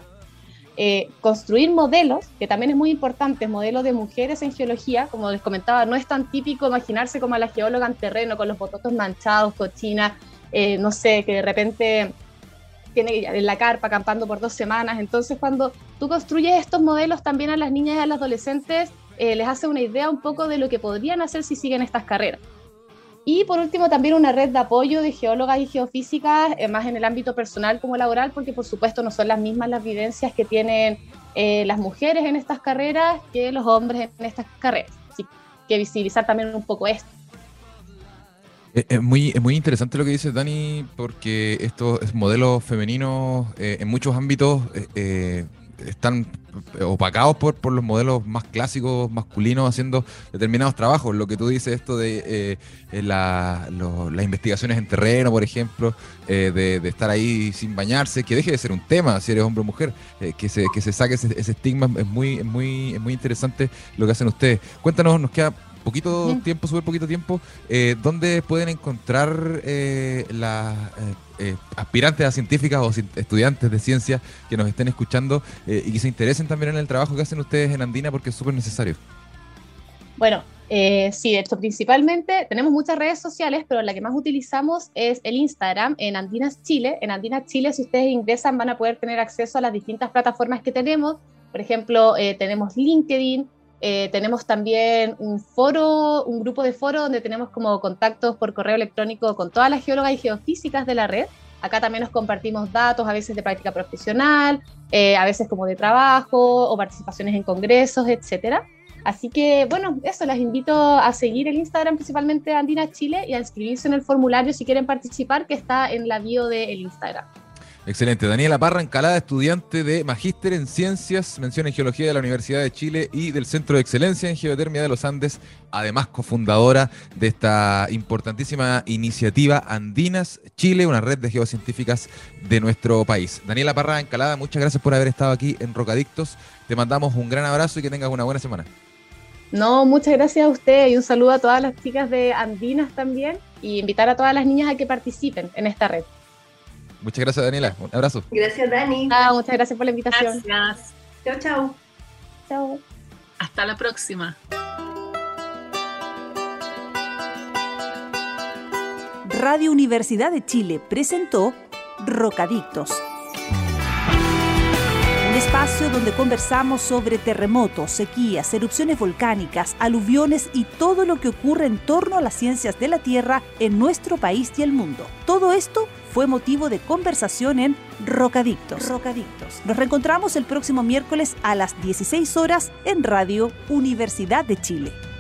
Eh, construir modelos, que también es muy importante, modelos de mujeres en geología, como les comentaba, no es tan típico imaginarse como a la geóloga en terreno con los bototos manchados, cochina, eh, no sé, que de repente tiene en la carpa acampando por dos semanas. Entonces, cuando tú construyes estos modelos también a las niñas y a los adolescentes, eh, les hace una idea un poco de lo que podrían hacer si siguen estas carreras. Y por último, también una red de apoyo de geólogas y geofísicas, eh, más en el ámbito personal como laboral, porque por supuesto no son las mismas las vivencias que tienen eh, las mujeres en estas carreras que los hombres en estas carreras. Así que visibilizar también un poco esto. Es, muy, muy interesante lo que dice Dani, porque estos modelos femeninos eh, en muchos ámbitos eh, eh, están opacados por, por los modelos más clásicos masculinos haciendo determinados trabajos. Lo que tú dices, esto de las investigaciones en terreno, por ejemplo, de, estar ahí sin bañarse, que deje de ser un tema si eres hombre o mujer, que, se, que se saque ese, ese estigma, es muy, muy, es muy interesante lo que hacen ustedes. Cuéntanos, nos queda poquito tiempo, súper poquito tiempo, eh, ¿dónde pueden encontrar eh, las eh, aspirantes a científicas o estudiantes de ciencia que nos estén escuchando y que se interesen también en el trabajo que hacen ustedes en Andina porque es súper necesario? Bueno, sí, de hecho, principalmente tenemos muchas redes sociales, pero la que más utilizamos es el Instagram en Andinas Chile. En Andinas Chile, si ustedes ingresan, van a poder tener acceso a las distintas plataformas que tenemos. Por ejemplo, tenemos LinkedIn, eh, tenemos también un foro, un grupo de foro donde tenemos como contactos por correo electrónico con todas las geólogas y geofísicas de la red. Acá también nos compartimos datos, a veces de práctica profesional, eh, a veces como de trabajo o participaciones en congresos, etcétera. Así que, bueno, eso, las invito a seguir el Instagram principalmente Andina Chile y a inscribirse en el formulario si quieren participar, que está en la bio del Instagram. Excelente. Daniela Parra Encalada, estudiante de Magíster en Ciencias, mención en Geología de la Universidad de Chile y del Centro de Excelencia en Geotermia de los Andes, además cofundadora de esta importantísima iniciativa Andinas Chile, una red de geocientíficas de nuestro país. Daniela Parra Encalada, muchas gracias por haber estado aquí en Rocadictos. Te mandamos un gran abrazo y que tengas una buena semana. No, muchas gracias a usted y un saludo a todas las chicas de Andinas también y invitar a todas las niñas a que participen en esta red. Muchas gracias, Daniela. Un abrazo. Gracias, Dani. Ah, muchas gracias por la invitación. Gracias. Chao, chao. Chao. Hasta la próxima. Radio Universidad de Chile presentó Rocadictos. Un espacio donde conversamos sobre terremotos, sequías, erupciones volcánicas, aluviones y todo lo que ocurre en torno a las ciencias de la Tierra en nuestro país y el mundo. Todo esto fue motivo de conversación en Rocadictos. Rocadictos. Nos reencontramos el próximo miércoles a las 16 horas en Radio Universidad de Chile.